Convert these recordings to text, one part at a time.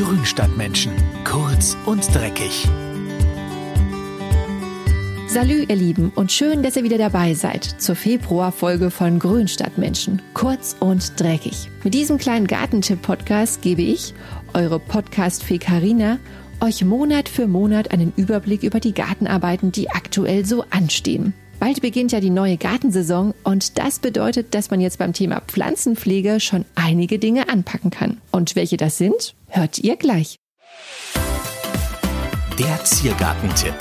Grünstadtmenschen. Kurz und dreckig. Salü, ihr Lieben, und schön, dass ihr wieder dabei seid zur Februarfolge von Grünstadtmenschen. Kurz und dreckig. Mit diesem kleinen Gartentipp-Podcast gebe ich, eure Podcast-Fee Carina, euch Monat für Monat einen Überblick über die Gartenarbeiten, die aktuell so anstehen. Bald beginnt ja die neue Gartensaison und das bedeutet, dass man jetzt beim Thema Pflanzenpflege schon einige Dinge anpacken kann. Und welche das sind, hört ihr gleich. Der Ziergartentipp.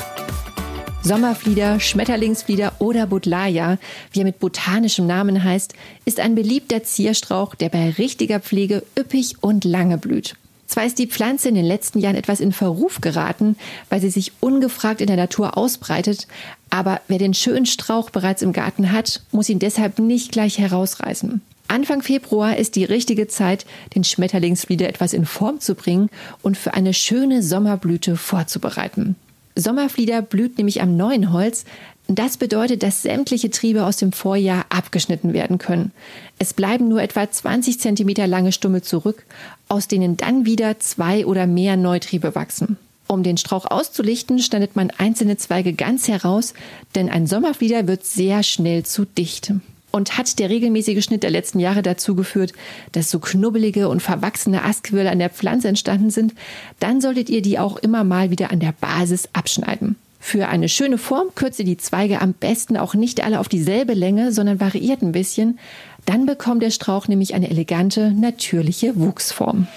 Sommerflieder, Schmetterlingsflieder oder Buddleia, wie er mit botanischem Namen heißt, ist ein beliebter Zierstrauch, der bei richtiger Pflege üppig und lange blüht. Zwar ist die Pflanze in den letzten Jahren etwas in Verruf geraten, weil sie sich ungefragt in der Natur ausbreitet, aber wer den schönen Strauch bereits im Garten hat, muss ihn deshalb nicht gleich herausreißen. Anfang Februar ist die richtige Zeit, den Schmetterlingsflieder etwas in Form zu bringen und für eine schöne Sommerblüte vorzubereiten. Sommerflieder blüht nämlich am neuen Holz, das bedeutet, dass sämtliche Triebe aus dem Vorjahr abgeschnitten werden können. Es bleiben nur etwa 20 cm lange Stummel zurück, aus denen dann wieder zwei oder mehr Neutriebe wachsen. Um den Strauch auszulichten, schneidet man einzelne Zweige ganz heraus, denn ein Sommerflieder wird sehr schnell zu dicht. Und hat der regelmäßige Schnitt der letzten Jahre dazu geführt, dass so knubbelige und verwachsene Astquirle an der Pflanze entstanden sind, dann solltet ihr die auch immer mal wieder an der Basis abschneiden. Für eine schöne Form kürze die Zweige am besten auch nicht alle auf dieselbe Länge, sondern variiert ein bisschen. Dann bekommt der Strauch nämlich eine elegante, natürliche Wuchsform.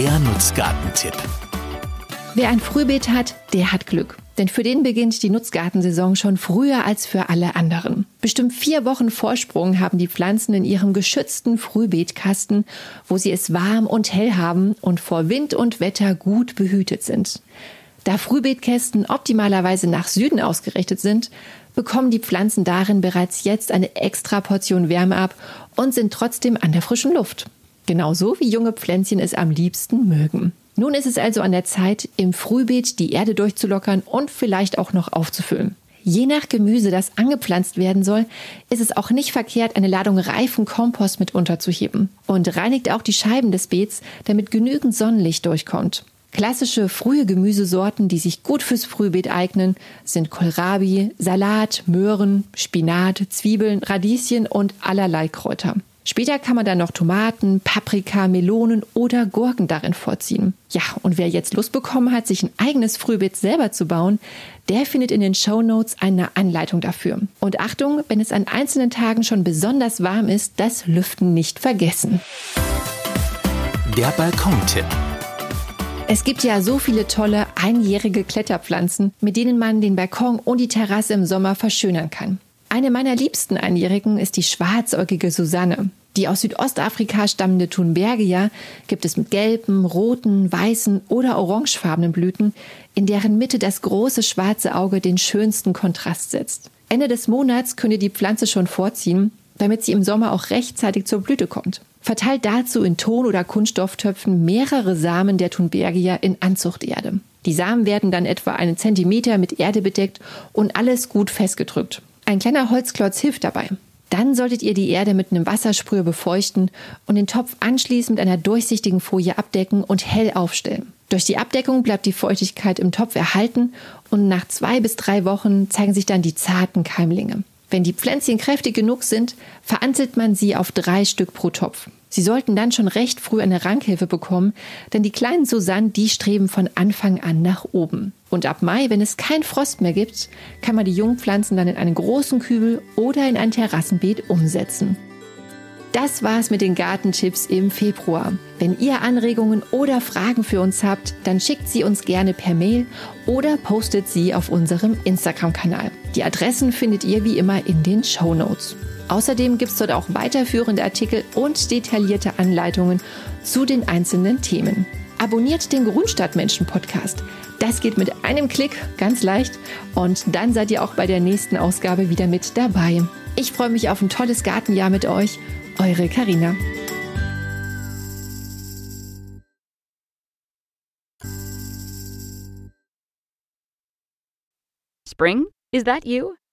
Der Nutzgartentipp. Wer ein Frühbeet hat, der hat Glück. Denn für den beginnt die Nutzgartensaison schon früher als für alle anderen. Bestimmt vier Wochen Vorsprung haben die Pflanzen in ihrem geschützten Frühbeetkasten, wo sie es warm und hell haben und vor Wind und Wetter gut behütet sind. Da Frühbeetkästen optimalerweise nach Süden ausgerichtet sind, bekommen die Pflanzen darin bereits jetzt eine extra Portion Wärme ab und sind trotzdem an der frischen Luft. Genauso wie junge Pflänzchen es am liebsten mögen. Nun ist es also an der Zeit, im Frühbeet die Erde durchzulockern und vielleicht auch noch aufzufüllen. Je nach Gemüse, das angepflanzt werden soll, ist es auch nicht verkehrt, eine Ladung reifen Kompost mit unterzuheben. Und reinigt auch die Scheiben des Beets, damit genügend Sonnenlicht durchkommt. Klassische frühe Gemüsesorten, die sich gut fürs Frühbeet eignen, sind Kohlrabi, Salat, Möhren, Spinat, Zwiebeln, Radieschen und allerlei Kräuter. Später kann man dann noch Tomaten, Paprika, Melonen oder Gurken darin vorziehen. Ja, und wer jetzt Lust bekommen hat, sich ein eigenes Frühbeet selber zu bauen, der findet in den Show Notes eine Anleitung dafür. Und Achtung, wenn es an einzelnen Tagen schon besonders warm ist, das Lüften nicht vergessen. Der Balkontipp. Es gibt ja so viele tolle einjährige Kletterpflanzen, mit denen man den Balkon und die Terrasse im Sommer verschönern kann. Eine meiner liebsten Einjährigen ist die schwarzäugige Susanne. Die aus Südostafrika stammende Thunbergia gibt es mit gelben, roten, weißen oder orangefarbenen Blüten, in deren Mitte das große schwarze Auge den schönsten Kontrast setzt. Ende des Monats könnt ihr die Pflanze schon vorziehen, damit sie im Sommer auch rechtzeitig zur Blüte kommt. Verteilt dazu in Ton- oder Kunststofftöpfen mehrere Samen der Thunbergia in Anzuchterde. Die Samen werden dann etwa einen Zentimeter mit Erde bedeckt und alles gut festgedrückt. Ein kleiner Holzklotz hilft dabei. Dann solltet ihr die Erde mit einem Wassersprüher befeuchten und den Topf anschließend mit einer durchsichtigen Folie abdecken und hell aufstellen. Durch die Abdeckung bleibt die Feuchtigkeit im Topf erhalten und nach zwei bis drei Wochen zeigen sich dann die zarten Keimlinge. Wenn die Pflänzchen kräftig genug sind, veranzelt man sie auf drei Stück pro Topf. Sie sollten dann schon recht früh eine Rankhilfe bekommen, denn die kleinen Susanne, die streben von Anfang an nach oben. Und ab Mai, wenn es kein Frost mehr gibt, kann man die Jungpflanzen dann in einen großen Kübel oder in ein Terrassenbeet umsetzen. Das war's mit den Gartentipps im Februar. Wenn ihr Anregungen oder Fragen für uns habt, dann schickt sie uns gerne per Mail oder postet sie auf unserem Instagram-Kanal. Die Adressen findet ihr wie immer in den Show Notes. Außerdem gibt es dort auch weiterführende Artikel und detaillierte Anleitungen zu den einzelnen Themen. Abonniert den Grundstadtmenschen Podcast. Das geht mit einem Klick ganz leicht und dann seid ihr auch bei der nächsten Ausgabe wieder mit dabei. Ich freue mich auf ein tolles Gartenjahr mit euch. Eure Karina. Spring? Is that you?